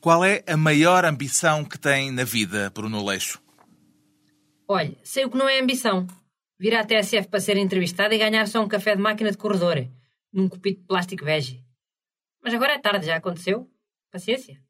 Qual é a maior ambição que tem na vida, Bruno Leixo? Olha, sei o que não é ambição. Vir à TSF para ser entrevistado e ganhar só um café de máquina de corredor, num copito de plástico bege. Mas agora é tarde, já aconteceu. Paciência.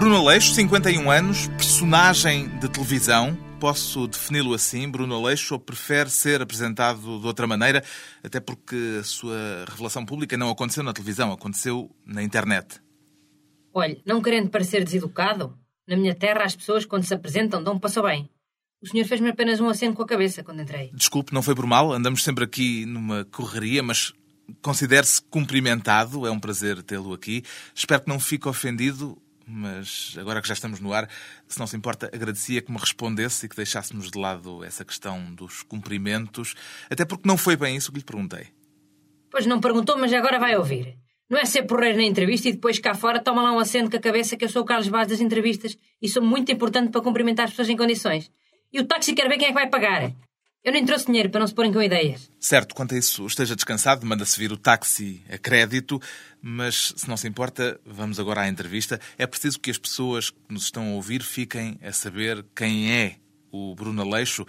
Bruno Aleixo, 51 anos, personagem de televisão. Posso defini-lo assim, Bruno Aleixo, ou prefere ser apresentado de outra maneira, até porque a sua revelação pública não aconteceu na televisão, aconteceu na internet? Olha, não querendo parecer deseducado, na minha terra as pessoas quando se apresentam dão um passo bem. O senhor fez-me apenas um aceno com a cabeça quando entrei. Desculpe, não foi por mal, andamos sempre aqui numa correria, mas considere-se cumprimentado, é um prazer tê-lo aqui. Espero que não fique ofendido mas agora que já estamos no ar, se não se importa, agradecia que me respondesse e que deixássemos de lado essa questão dos cumprimentos, até porque não foi bem isso que lhe perguntei. Pois não perguntou, mas agora vai ouvir. Não é ser porreiro na entrevista e depois cá fora toma lá um acento com a cabeça que eu sou o Carlos Vaz das entrevistas e sou muito importante para cumprimentar as pessoas em condições. E o táxi quer ver quem é que vai pagar. Eu nem trouxe dinheiro para não se porem com ideias. Certo, quanto a isso, esteja descansado, manda-se vir o táxi a crédito, mas se não se importa, vamos agora à entrevista. É preciso que as pessoas que nos estão a ouvir fiquem a saber quem é o Bruno Aleixo,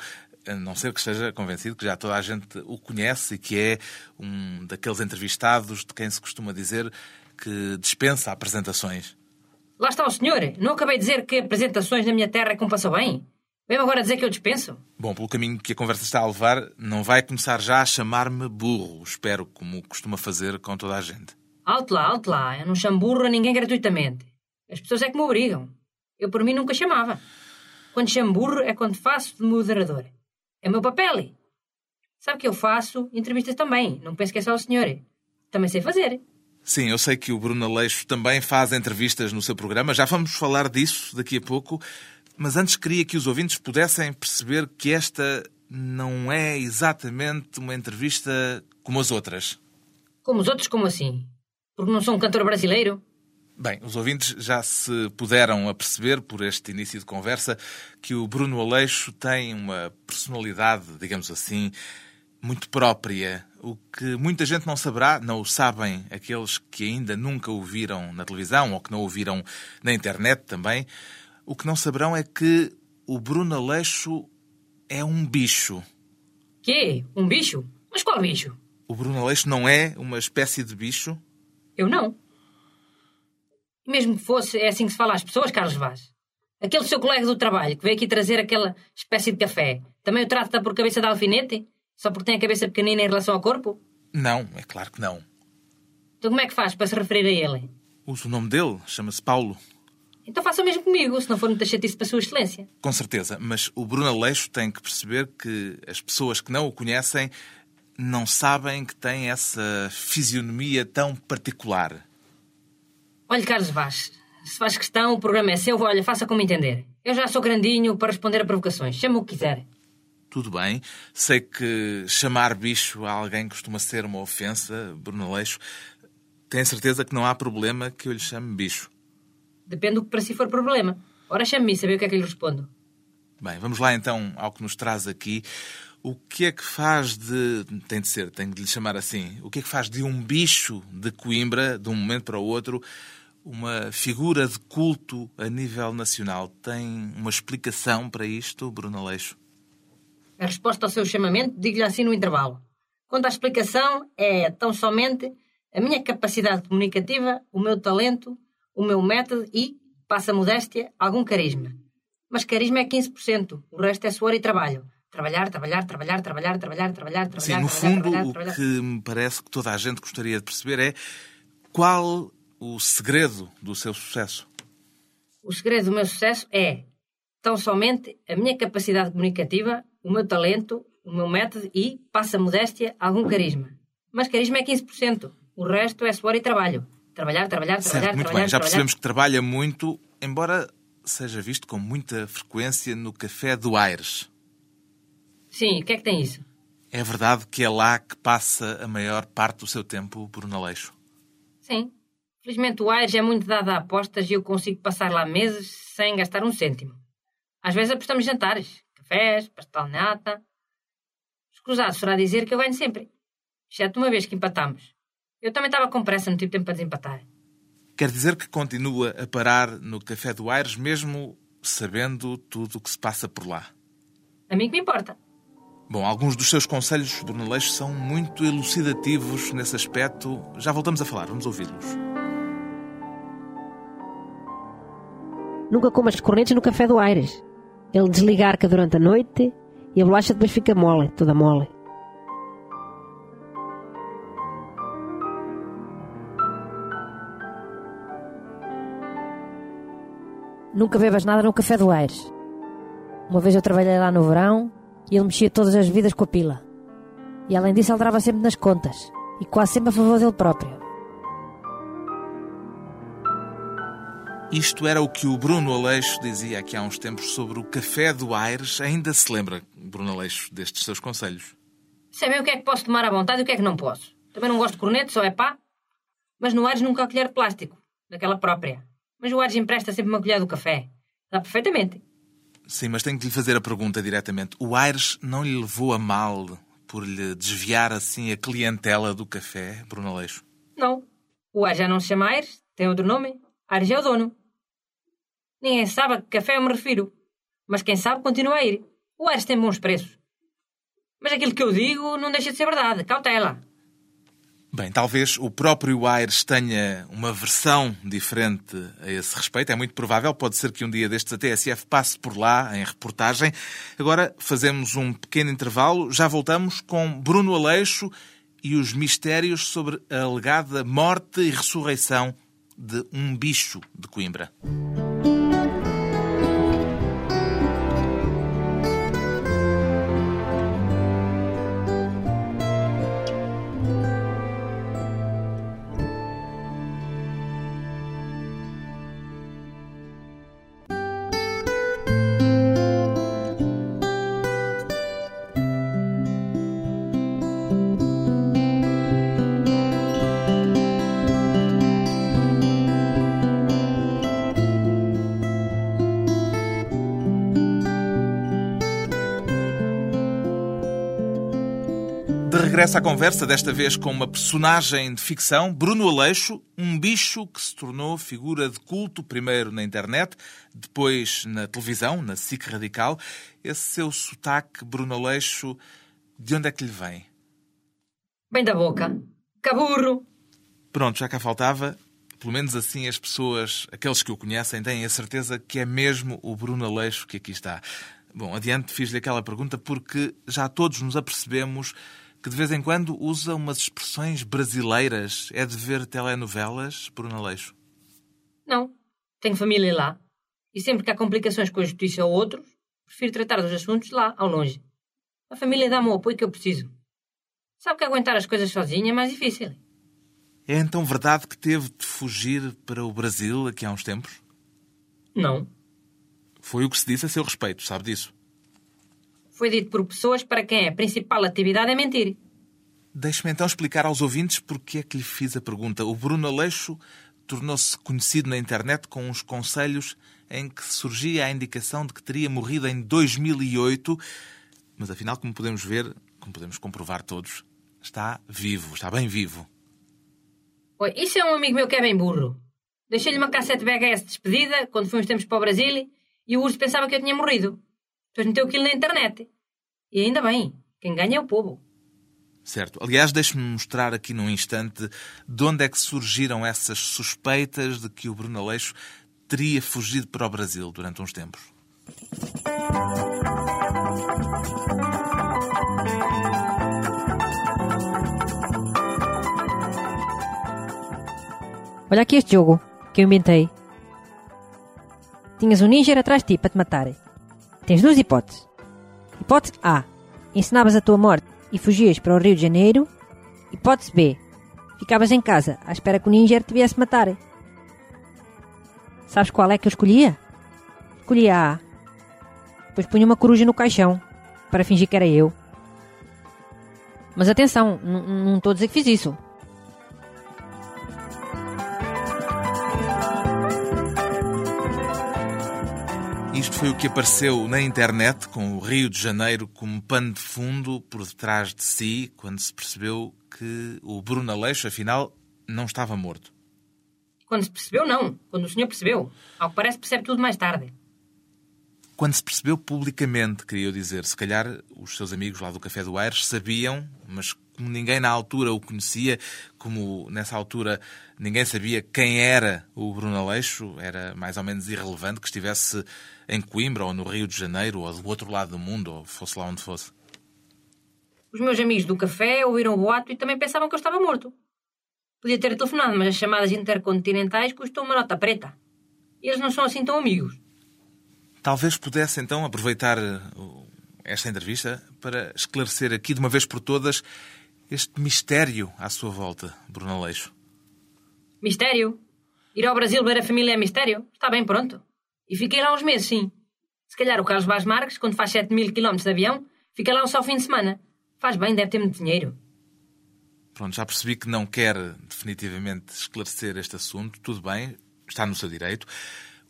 a não ser que esteja convencido que já toda a gente o conhece e que é um daqueles entrevistados de quem se costuma dizer que dispensa apresentações. Lá está o senhor. Não acabei de dizer que apresentações na minha terra é como passou bem? Vem agora dizer que eu dispenso? Bom, pelo caminho que a conversa está a levar, não vai começar já a chamar-me burro, espero, como costuma fazer com toda a gente. Alto lá, alto lá. Eu não chamo burro a ninguém gratuitamente. As pessoas é que me obrigam. Eu, por mim, nunca chamava. Quando chamo burro é quando faço de moderador. É o meu papel. Sabe que eu faço entrevistas também. Não penso que é só o senhor. Também sei fazer. Sim, eu sei que o Bruno Aleixo também faz entrevistas no seu programa. Já vamos falar disso daqui a pouco. Mas antes queria que os ouvintes pudessem perceber que esta não é exatamente uma entrevista como as outras. Como os outros, como assim? Porque não sou um cantor brasileiro? Bem, os ouvintes já se puderam aperceber por este início de conversa que o Bruno Aleixo tem uma personalidade, digamos assim, muito própria. O que muita gente não saberá, não o sabem aqueles que ainda nunca o viram na televisão ou que não o viram na internet também. O que não saberão é que o Bruno Aleixo é um bicho. Quê? Um bicho? Mas qual bicho? O Bruno Aleixo não é uma espécie de bicho? Eu não. Mesmo que fosse, é assim que se fala às pessoas, Carlos Vaz. Aquele seu colega do trabalho que veio aqui trazer aquela espécie de café, também o trata por cabeça de alfinete? Só porque tem a cabeça pequenina em relação ao corpo? Não, é claro que não. Então como é que faz para se referir a ele? Usa o nome dele, chama-se Paulo. Então faça o mesmo comigo, se não for muita chatice para a sua excelência. Com certeza, mas o Bruno Aleixo tem que perceber que as pessoas que não o conhecem não sabem que tem essa fisionomia tão particular. Olhe, Carlos Vaz, se faz questão, o programa é seu, olha, faça como entender. Eu já sou grandinho para responder a provocações, chama o que quiser. Tudo bem, sei que chamar bicho a alguém costuma ser uma ofensa, Bruno Aleixo. Tem certeza que não há problema que eu lhe chame bicho? Depende do que para si for problema. Ora, chame-me e saber o que é que lhe respondo. Bem, vamos lá então ao que nos traz aqui. O que é que faz de. Tem de ser, tenho de lhe chamar assim. O que é que faz de um bicho de Coimbra, de um momento para o outro, uma figura de culto a nível nacional? Tem uma explicação para isto, Bruno Aleixo? A resposta ao seu chamamento, digo-lhe assim no intervalo. Quanto à explicação, é tão somente a minha capacidade comunicativa, o meu talento o meu método e, passa a modéstia, algum carisma. Mas carisma é 15%, o resto é suor e trabalho. Trabalhar, trabalhar, trabalhar, trabalhar, trabalhar, trabalhar, trabalhar. Sim, no fundo, o que me parece que toda a gente gostaria de perceber é qual o segredo do seu sucesso. O segredo do meu sucesso é tão somente a minha capacidade comunicativa, o meu talento, o meu método e, passa a modéstia, algum carisma. Mas carisma é 15%. O resto é suor e trabalho. Trabalhar, trabalhar, trabalhar, muito trabalhar, bem. Já trabalhar. percebemos que trabalha muito, embora seja visto com muita frequência no Café do Aires. Sim, o que é que tem isso? É verdade que é lá que passa a maior parte do seu tempo, Bruno Aleixo. Sim. Felizmente o Aires é muito dado a apostas e eu consigo passar lá meses sem gastar um cêntimo. Às vezes apostamos jantares, cafés, pastel nata. Escusado será dizer que eu ganho sempre. Exceto uma vez que empatamos. Eu também estava com pressa, não tive tempo para desempatar. Quer dizer que continua a parar no Café do Aires, mesmo sabendo tudo o que se passa por lá. A mim que me importa. Bom, alguns dos seus conselhos, Bruno Aleixo, são muito elucidativos nesse aspecto. Já voltamos a falar, vamos ouvi-los. Nunca comas cornetos no café do Aires. Ele desliga a arca durante a noite e a bolacha depois fica mole, toda mole. Nunca bebas nada no café do Aires. Uma vez eu trabalhei lá no verão e ele mexia todas as vidas com a pila. E além disso ele dava sempre nas contas e quase sempre a favor dele próprio. Isto era o que o Bruno Aleixo dizia aqui há uns tempos sobre o Café do Aires. Ainda se lembra, Bruno Aleixo, destes seus conselhos? Sabem o que é que posso tomar à vontade e o que é que não posso. Também não gosto de corneto, só é pá. Mas no Ares nunca há colher de plástico, daquela própria. Mas o Ares empresta sempre uma colher do café. Dá perfeitamente. Sim, mas tenho que lhe fazer a pergunta diretamente. O Aires não lhe levou a mal por lhe desviar assim a clientela do café, Bruno Aleixo? Não. O Ares já não se chama Ares, tem outro nome. Ares é o dono. Ninguém sabe a que café eu me refiro. Mas quem sabe continua a ir. O Ares tem bons preços. Mas aquilo que eu digo não deixa de ser verdade. Cautela. Bem, talvez o próprio Aires tenha uma versão diferente a esse respeito. É muito provável. Pode ser que um dia destes a TSF passe por lá em reportagem. Agora fazemos um pequeno intervalo. Já voltamos com Bruno Aleixo e os mistérios sobre a alegada morte e ressurreição de um bicho de Coimbra. De regresso à conversa, desta vez com uma personagem de ficção, Bruno Aleixo, um bicho que se tornou figura de culto, primeiro na internet, depois na televisão, na SIC Radical. Esse seu sotaque, Bruno Aleixo, de onde é que lhe vem? Bem da boca. Caburro. Pronto, já cá faltava. Pelo menos assim as pessoas, aqueles que o conhecem, têm a certeza que é mesmo o Bruno Aleixo que aqui está. Bom, adiante fiz-lhe aquela pergunta porque já todos nos apercebemos que de vez em quando usa umas expressões brasileiras. É de ver telenovelas, Bruno Aleixo? Não. Tenho família lá. E sempre que há complicações com a justiça ou outros, prefiro tratar dos assuntos lá, ao longe. A família dá-me o apoio que eu preciso. Sabe que aguentar as coisas sozinha é mais difícil. É então verdade que teve de fugir para o Brasil aqui há uns tempos? Não. Foi o que se disse a seu respeito, sabe disso? Foi dito por pessoas para quem a principal atividade é mentir. Deixe-me então explicar aos ouvintes porque é que lhe fiz a pergunta. O Bruno Aleixo tornou-se conhecido na internet com uns conselhos em que surgia a indicação de que teria morrido em 2008, mas afinal, como podemos ver, como podemos comprovar todos, está vivo, está bem vivo. Oi, isso é um amigo meu que é bem burro. Deixei-lhe uma cassete VHS de despedida quando uns tempos para o Brasil e o urso pensava que eu tinha morrido. Depois meteu aquilo na internet. E ainda bem, quem ganha é o povo. Certo. Aliás, deixe-me mostrar aqui num instante de onde é que surgiram essas suspeitas de que o Bruno Aleixo teria fugido para o Brasil durante uns tempos. Olha aqui este jogo que eu inventei. Tinhas um ninja atrás de ti para te matar. Tens duas hipóteses. Hipótese A. Ensinavas a tua morte e fugias para o Rio de Janeiro. Hipótese B. Ficavas em casa, à espera que o ninja te viesse matar. Sabes qual é que eu escolhia? Escolhia a A. Depois punha uma coruja no caixão, para fingir que era eu. Mas atenção, não estou a dizer que fiz isso. Isto foi o que apareceu na internet, com o Rio de Janeiro como pano de fundo por detrás de si, quando se percebeu que o Bruno Aleixo, afinal, não estava morto. Quando se percebeu, não. Quando o senhor percebeu. Ao que parece, percebe tudo mais tarde. Quando se percebeu publicamente, queria dizer, se calhar os seus amigos lá do Café do Aires sabiam, mas como ninguém na altura o conhecia, como nessa altura ninguém sabia quem era o Bruno Aleixo, era mais ou menos irrelevante que estivesse em Coimbra ou no Rio de Janeiro ou do outro lado do mundo, ou fosse lá onde fosse. Os meus amigos do café ouviram o boato e também pensavam que eu estava morto. Podia ter telefonado, mas as chamadas intercontinentais custam uma nota preta. E eles não são assim tão amigos. Talvez pudesse então aproveitar esta entrevista para esclarecer aqui de uma vez por todas este mistério à sua volta, Bruno Aleixo. Mistério? Ir ao Brasil ver a família é mistério? Está bem, pronto. E fiquei lá uns meses, sim. Se calhar o Carlos Vaz Marques, quando faz 7 mil quilómetros de avião, fica lá um só fim de semana. Faz bem, deve ter muito dinheiro. Pronto, já percebi que não quer definitivamente esclarecer este assunto. Tudo bem, está no seu direito.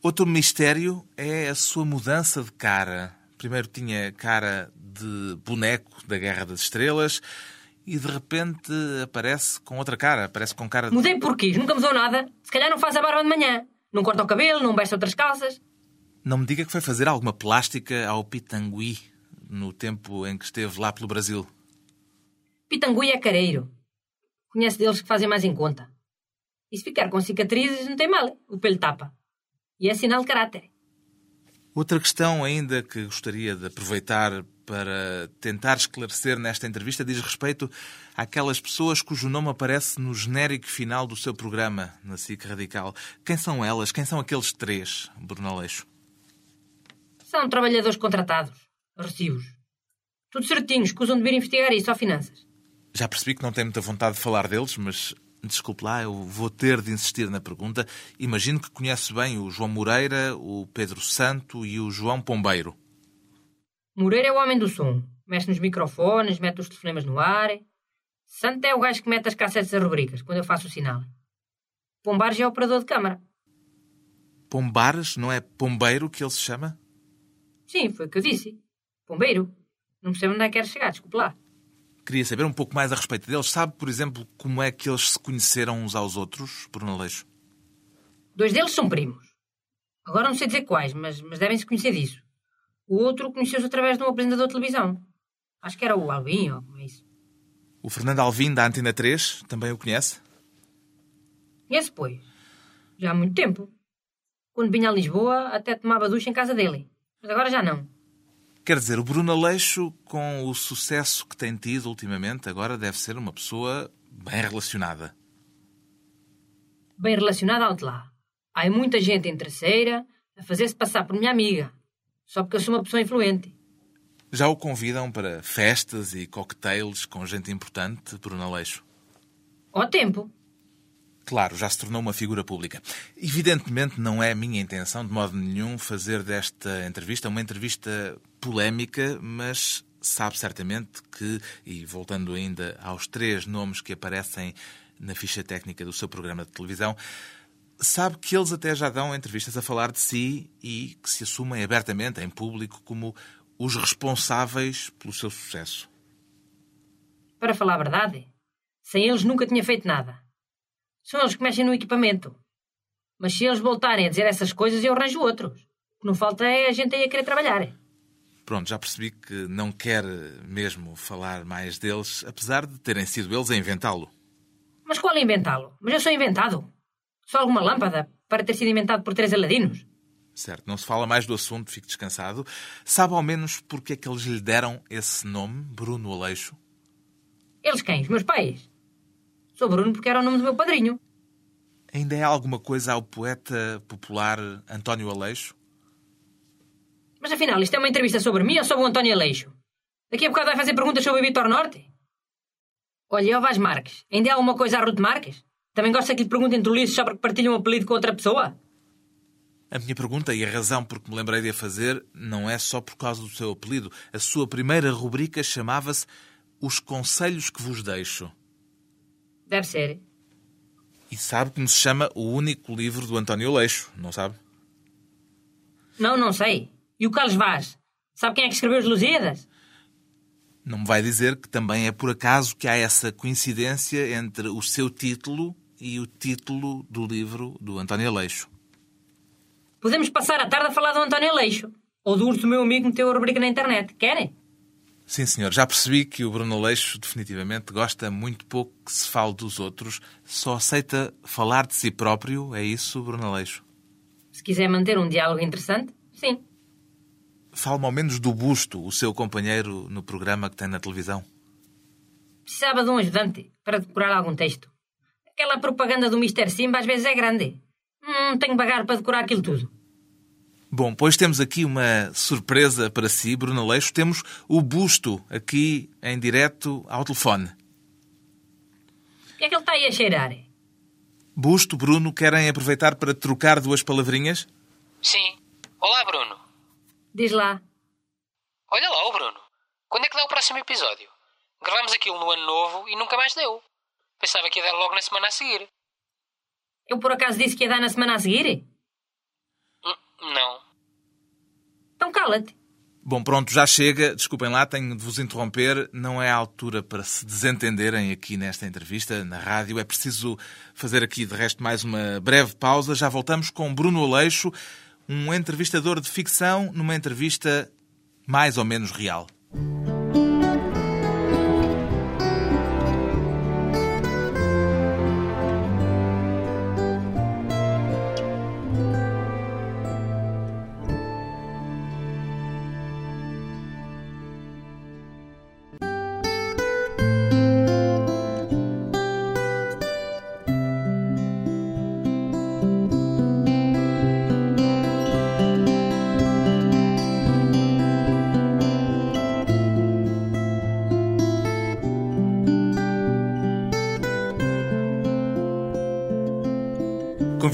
Outro mistério é a sua mudança de cara. Primeiro tinha cara de boneco da Guerra das Estrelas e de repente aparece com outra cara. Aparece com cara de... Mudei porquê? Nunca mudou nada. Se calhar não faz a barba de manhã. Não corta o cabelo, não veste outras calças. Não me diga que foi fazer alguma plástica ao Pitangui no tempo em que esteve lá pelo Brasil. Pitangui é careiro. Conhece deles que fazem mais em conta. E se ficar com cicatrizes, não tem mal. O pelo tapa. E é sinal de caráter. Outra questão ainda que gostaria de aproveitar para tentar esclarecer nesta entrevista diz respeito àquelas pessoas cujo nome aparece no genérico final do seu programa, na SIC Radical. Quem são elas? Quem são aqueles três, Bruno Aleixo? São trabalhadores contratados, recibos. Tudo certinhos, que usam de vir investigar isso, ou finanças. Já percebi que não tem muita vontade de falar deles, mas desculpe lá, eu vou ter de insistir na pergunta. Imagino que conhece bem o João Moreira, o Pedro Santo e o João Pombeiro. Moreira é o homem do som. Mexe nos microfones, mete os telefonemas no ar. Santo é o gajo que mete as cassetes das rubricas, quando eu faço o sinal. Pombares é o operador de câmara. Pombares? Não é Pombeiro que ele se chama? Sim, foi o que eu disse. Pombeiro. Não percebo onde é que quer chegar, desculpe lá. Queria saber um pouco mais a respeito deles. Sabe, por exemplo, como é que eles se conheceram uns aos outros, Bruno Aleixo? Dois deles são primos. Agora não sei dizer quais, mas, mas devem se conhecer disso. O outro conheceu-se através de um apresentador de televisão. Acho que era o Alvin, ou como é isso. O Fernando Alvim, da Antena 3, também o conhece? Conhece, pois. Já há muito tempo. Quando vinha a Lisboa, até tomava ducha em casa dele. Mas agora já não. Quer dizer, o Bruno Aleixo, com o sucesso que tem tido ultimamente, agora deve ser uma pessoa bem relacionada. Bem relacionada, alto lá. Há muita gente interesseira a fazer-se passar por minha amiga, só porque eu sou uma pessoa influente. Já o convidam para festas e cocktails com gente importante, Bruno Aleixo? Ao tempo. Claro, já se tornou uma figura pública. Evidentemente não é minha intenção, de modo nenhum, fazer desta entrevista uma entrevista polémica, mas sabe certamente que, e voltando ainda aos três nomes que aparecem na ficha técnica do seu programa de televisão, sabe que eles até já dão entrevistas a falar de si e que se assumem abertamente, em público, como os responsáveis pelo seu sucesso. Para falar a verdade, sem eles nunca tinha feito nada. São eles que mexem no equipamento. Mas se eles voltarem a dizer essas coisas, eu arranjo outros. O que não falta é a gente aí a querer trabalhar. Pronto, já percebi que não quer mesmo falar mais deles, apesar de terem sido eles a inventá-lo. Mas qual é inventá-lo? Mas eu sou inventado. Só alguma lâmpada para ter sido inventado por três aladinos. Certo, não se fala mais do assunto, fique descansado. Sabe ao menos porque é que eles lhe deram esse nome, Bruno Aleixo? Eles quem? Os meus pais? Sou Bruno porque era o nome do meu padrinho. Ainda é alguma coisa ao poeta popular António Aleixo? Mas afinal, isto é uma entrevista sobre mim ou sobre o António Aleixo? Daqui a bocado vai fazer perguntas sobre o Vitor Norte? Olha, Vaz Marques, ainda há alguma coisa a Ruth Marques? Também gosta que lhe perguntem trolices só porque partilham um apelido com outra pessoa? A minha pergunta e a razão por que me lembrei de a fazer não é só por causa do seu apelido. A sua primeira rubrica chamava-se Os Conselhos que Vos Deixo. Deve ser. E sabe como se chama o único livro do António Leixo, não sabe? Não, não sei. E o Carlos Vaz? Sabe quem é que escreveu os Lusíadas? Não me vai dizer que também é por acaso que há essa coincidência entre o seu título e o título do livro do António Leixo. Podemos passar a tarde a falar do António Leixo. Ou do urso meu amigo meteu a rubrica na internet. Querem? Sim, senhor. Já percebi que o Bruno Leixo definitivamente gosta muito pouco que se fale dos outros. Só aceita falar de si próprio. É isso, Bruno Leixo? Se quiser manter um diálogo interessante, sim. Fale-me ao menos do Busto, o seu companheiro no programa que tem na televisão. Precisava de um ajudante para decorar algum texto. Aquela propaganda do Mr. Simba às vezes é grande. Não tenho bagar para decorar aquilo tudo. Bom, pois temos aqui uma surpresa para si, Bruno Leixo. Temos o Busto aqui em direto ao telefone. O que é que ele está aí a cheirar? Busto, Bruno, querem aproveitar para trocar duas palavrinhas? Sim. Olá, Bruno. Diz lá. Olha lá, o Bruno. Quando é que dá o próximo episódio? Gravamos aquilo no ano novo e nunca mais deu. Pensava que ia dar logo na semana a seguir. Eu por acaso disse que ia dar na semana a seguir? Não. Então cala-te. Bom, pronto, já chega. Desculpem lá, tenho de vos interromper. Não é a altura para se desentenderem aqui nesta entrevista, na rádio. É preciso fazer aqui, de resto, mais uma breve pausa. Já voltamos com Bruno Aleixo, um entrevistador de ficção, numa entrevista mais ou menos real.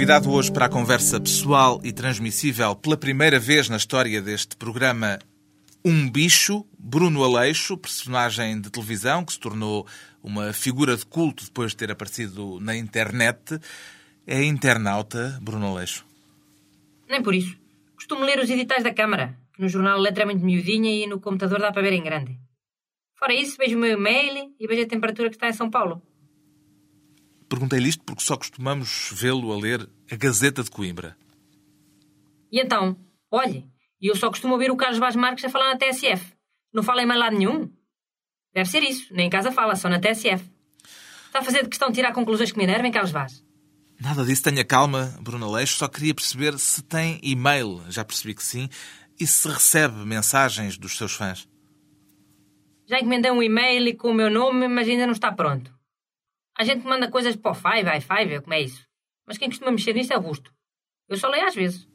Convidado hoje para a conversa pessoal e transmissível pela primeira vez na história deste programa Um Bicho, Bruno Aleixo, personagem de televisão que se tornou uma figura de culto depois de ter aparecido na internet. É internauta, Bruno Aleixo. Nem por isso. Costumo ler os editais da Câmara, que no jornal letra é muito miudinha e no computador dá para ver em grande. Fora isso, vejo o meu e-mail e vejo a temperatura que está em São Paulo. Perguntei-lhe isto porque só costumamos vê-lo a ler a Gazeta de Coimbra. E então, olhe, eu só costumo ouvir o Carlos Vaz Marques a falar na TSF. Não fala em mais lado nenhum. Deve ser isso. Nem em casa fala, só na TSF. Está a fazer de questão de tirar conclusões que me enervem, Carlos Vaz? Nada disso, tenha calma, Bruno Aleixo. Só queria perceber se tem e-mail. Já percebi que sim. E se recebe mensagens dos seus fãs. Já encomendei um e-mail com o meu nome, mas ainda não está pronto. A gente manda coisas para o Five, i5, como é isso. Mas quem costuma mexer nisto é o Busto. Eu só leio às vezes.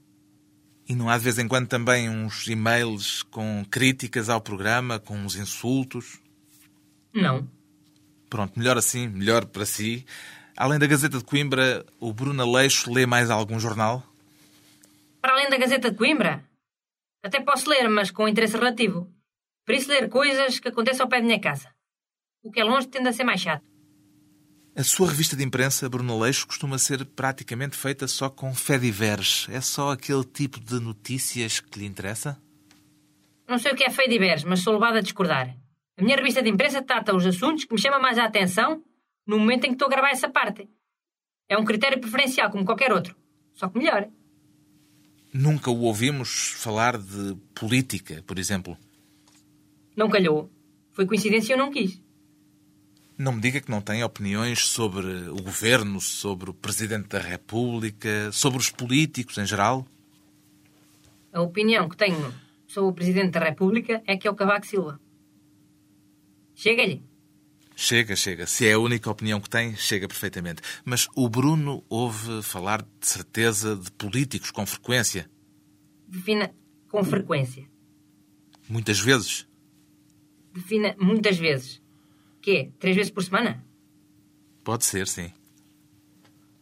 E não há de vez em quando também uns e-mails com críticas ao programa, com uns insultos? Não. Pronto, melhor assim, melhor para si. Além da Gazeta de Coimbra, o Bruno Aleixo lê mais algum jornal? Para além da Gazeta de Coimbra? Até posso ler, mas com interesse relativo. Por isso ler coisas que acontecem ao pé da minha casa. O que é longe tende a ser mais chato. A sua revista de imprensa, Bruno Aleixo, costuma ser praticamente feita só com fediveres. É só aquele tipo de notícias que lhe interessa? Não sei o que é feio de veres, mas sou levado a discordar. A minha revista de imprensa trata os assuntos que me chamam mais a atenção no momento em que estou a gravar essa parte. É um critério preferencial, como qualquer outro. Só que melhor. Nunca o ouvimos falar de política, por exemplo. Não calhou. Foi coincidência e eu não quis. Não me diga que não tem opiniões sobre o governo, sobre o Presidente da República, sobre os políticos em geral? A opinião que tenho sobre o Presidente da República é que é o Cavaco Silva. Chega-lhe. Chega, chega. Se é a única opinião que tem, chega perfeitamente. Mas o Bruno ouve falar de certeza de políticos com frequência. Defina com frequência. Muitas vezes. Defina muitas vezes. Quê? Três vezes por semana? Pode ser, sim.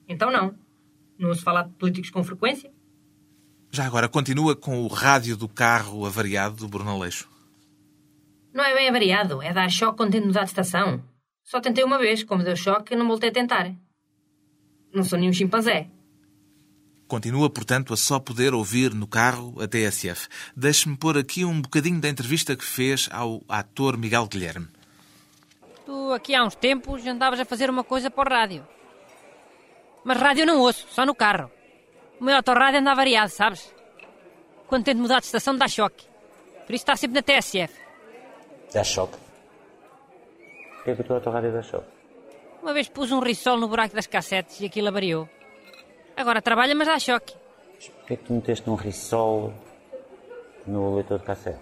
Então não. Não se fala de políticos com frequência? Já agora, continua com o rádio do carro avariado do Bruno Aleixo. Não é bem avariado, é dar choque quando tento mudar de estação. Só tentei uma vez, como deu choque, não voltei a tentar. Não sou nenhum chimpanzé. Continua, portanto, a só poder ouvir no carro a TSF. Deixe-me pôr aqui um bocadinho da entrevista que fez ao ator Miguel Guilherme. Tu, aqui há uns tempos, andavas a fazer uma coisa para o rádio. Mas rádio não ouço, só no carro. O meu autorrádio anda variado, sabes? Quando tento mudar de estação, dá choque. Por isso está sempre na TSF. Dá choque. Porquê que o teu autorrádio dá choque? Uma vez pus um risol no buraco das cassetes e aquilo avariou. Agora trabalha, mas dá choque. Mas porquê que tu meteste um risol no leitor de cassete?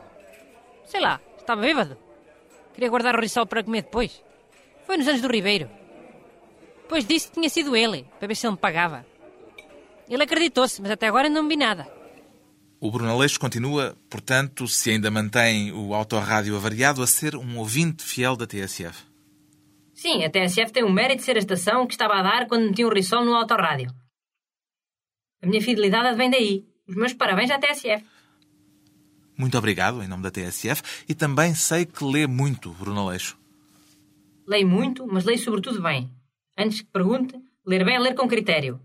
Sei lá, estava bêbado. Queria guardar o risol para comer depois. Foi nos anos do Ribeiro. Depois disse que tinha sido ele, para ver se ele me pagava. Ele acreditou-se, mas até agora não vi nada. O Bruno Aleixo continua, portanto, se ainda mantém o autorrádio avariado, a ser um ouvinte fiel da TSF. Sim, a TSF tem o mérito de ser a estação que estava a dar quando meti um risol no autorrádio. A minha fidelidade vem daí. Os meus parabéns à TSF. Muito obrigado, em nome da TSF, e também sei que lê muito, Bruno Aleixo. Leio muito, mas leio sobretudo bem. Antes que pergunte, ler bem é ler com critério.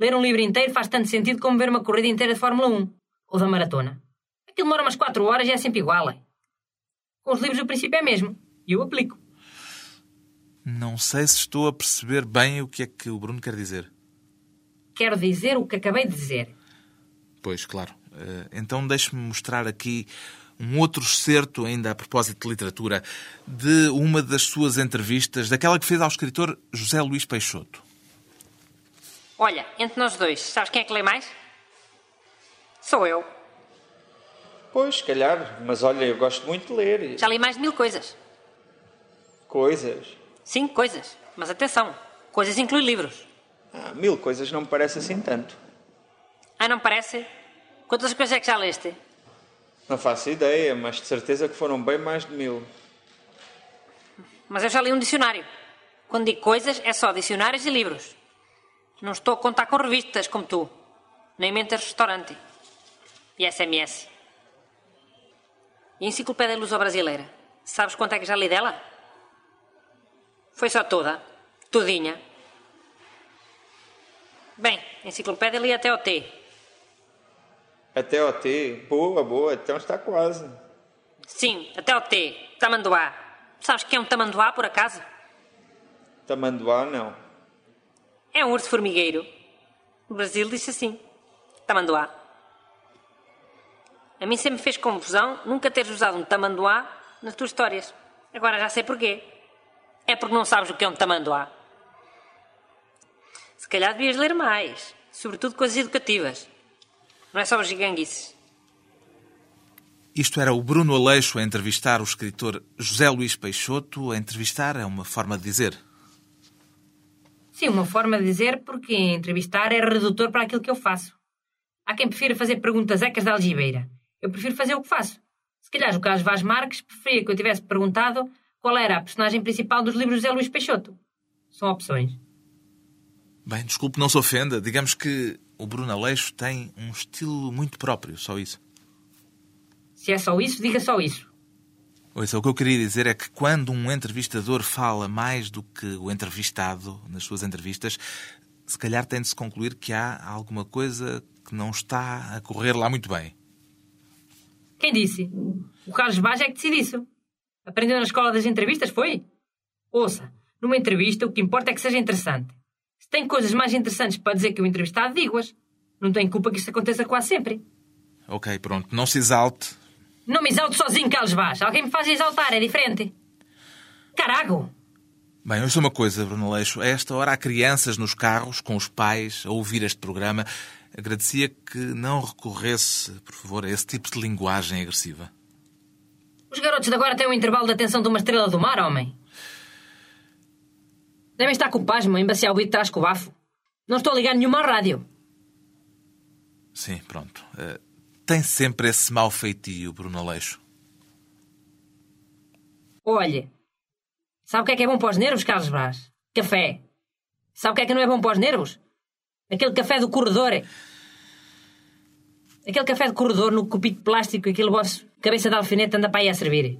Ler um livro inteiro faz tanto sentido como ver uma corrida inteira de Fórmula 1 ou da maratona. Aquilo demora umas 4 horas e é sempre igual. Hein? Com os livros o princípio é mesmo. E eu aplico. Não sei se estou a perceber bem o que é que o Bruno quer dizer. Quero dizer o que acabei de dizer. Pois, claro. Eh, Então deixe-me mostrar aqui um outro excerto, ainda a propósito de literatura, de uma das suas entrevistas, daquela que fez ao escritor José Luís Peixoto. Olha, entre nós dois, sabes quem é que lê mais? Sou eu. Pois, se calhar, mas olha, eu gosto muito de ler. Já li mais de mil coisas. Coisas. Sim, coisas. Mas atenção, coisas inclui livros. Ah, mil coisas não me parece assim tanto. Ah, não parece? Quantas coisas é que já leste? Não faço ideia, mas de certeza que foram bem mais de mil. Mas eu já li um dicionário. Quando digo coisas, é só dicionários e livros. Não estou a contar com revistas como tu. Nem mentas restaurante. E SMS. E Enciclopédia Luso-Brasileira. Sabes quanto é que já li dela? Foi só toda. Tudinha. Bem, enciclopédia li até o T. Até ao T. Boa, boa, então está quase. Sim, até o T. Tamanduá. Sabes que é um tamanduá, por acaso? Tamanduá, não. É um urso formigueiro. O Brasil disse assim. Tamanduá. A mim sempre me fez confusão nunca teres usado um tamanduá nas tuas histórias. Agora já sei porquê. É porque não sabes o que é um tamanduá. Se calhar devias ler mais. Sobretudo coisas educativas. Não é só os giganguices. Isto era o Bruno Aleixo a entrevistar o escritor José Luís Peixoto. A entrevistar é uma forma de dizer. Sim, uma forma de dizer porque entrevistar é redutor para aquilo que eu faço. Há quem prefira fazer perguntas ecas da algibeira. Eu prefiro fazer o que faço. Se calhar o Carlos Vaz Marques preferia que eu tivesse perguntado qual era a personagem principal dos livros de José Luís Peixoto. São opções. Bem, desculpe, não se ofenda. Digamos que o Bruno Aleixo tem um estilo muito próprio, só isso. Se é só isso, diga só isso. Ouça, o que eu queria dizer é que quando um entrevistador fala mais do que o entrevistado nas suas entrevistas, se calhar tem de se concluir que há alguma coisa que não está a correr lá muito bem. Quem disse? O Carlos Vaz é que decide isso. Aprendeu na escola das entrevistas, foi? Ouça, numa entrevista o que importa é que seja interessante. Tem coisas mais interessantes para dizer que o entrevistado, digo-as. Não tem culpa que isso aconteça quase sempre. Ok, pronto, não se exalte. Não me exalto sozinho, Carlos Vaz. Alguém me faz exaltar, é diferente. Carago! Bem, ouça uma coisa, Bruno Aleixo. A esta hora há crianças nos carros com os pais a ouvir este programa. Agradecia que não recorresse, por favor, a esse tipo de linguagem agressiva. Os garotos de agora têm um intervalo de atenção de uma estrela do mar, homem. Devem estar com o pasmo, embaciar o bico trás com o bafo. Não estou a ligar nenhuma à rádio. Sim, pronto. Eh, tem sempre esse mau feitio, Bruno Aleixo. Olhe, Sabe o que é que é bom para os nervos, Carlos Brás? Café. Sabe o que é que não é bom para os nervos? Aquele café do corredor. Aquele café de corredor no copito de plástico e aquele vosso cabeça de alfinete anda para aí a servir.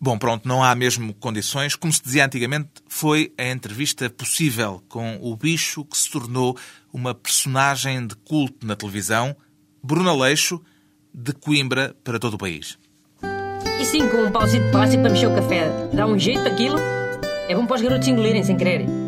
Bom, pronto, não há mesmo condições. Como se dizia antigamente, foi a entrevista possível com o bicho que se tornou uma personagem de culto na televisão, Bruno Aleixo, de Coimbra para todo o país. E sim, com um pauzinho de plástico para mexer o café. Dá um jeito aquilo. É bom para os garotos engolirem sem querer.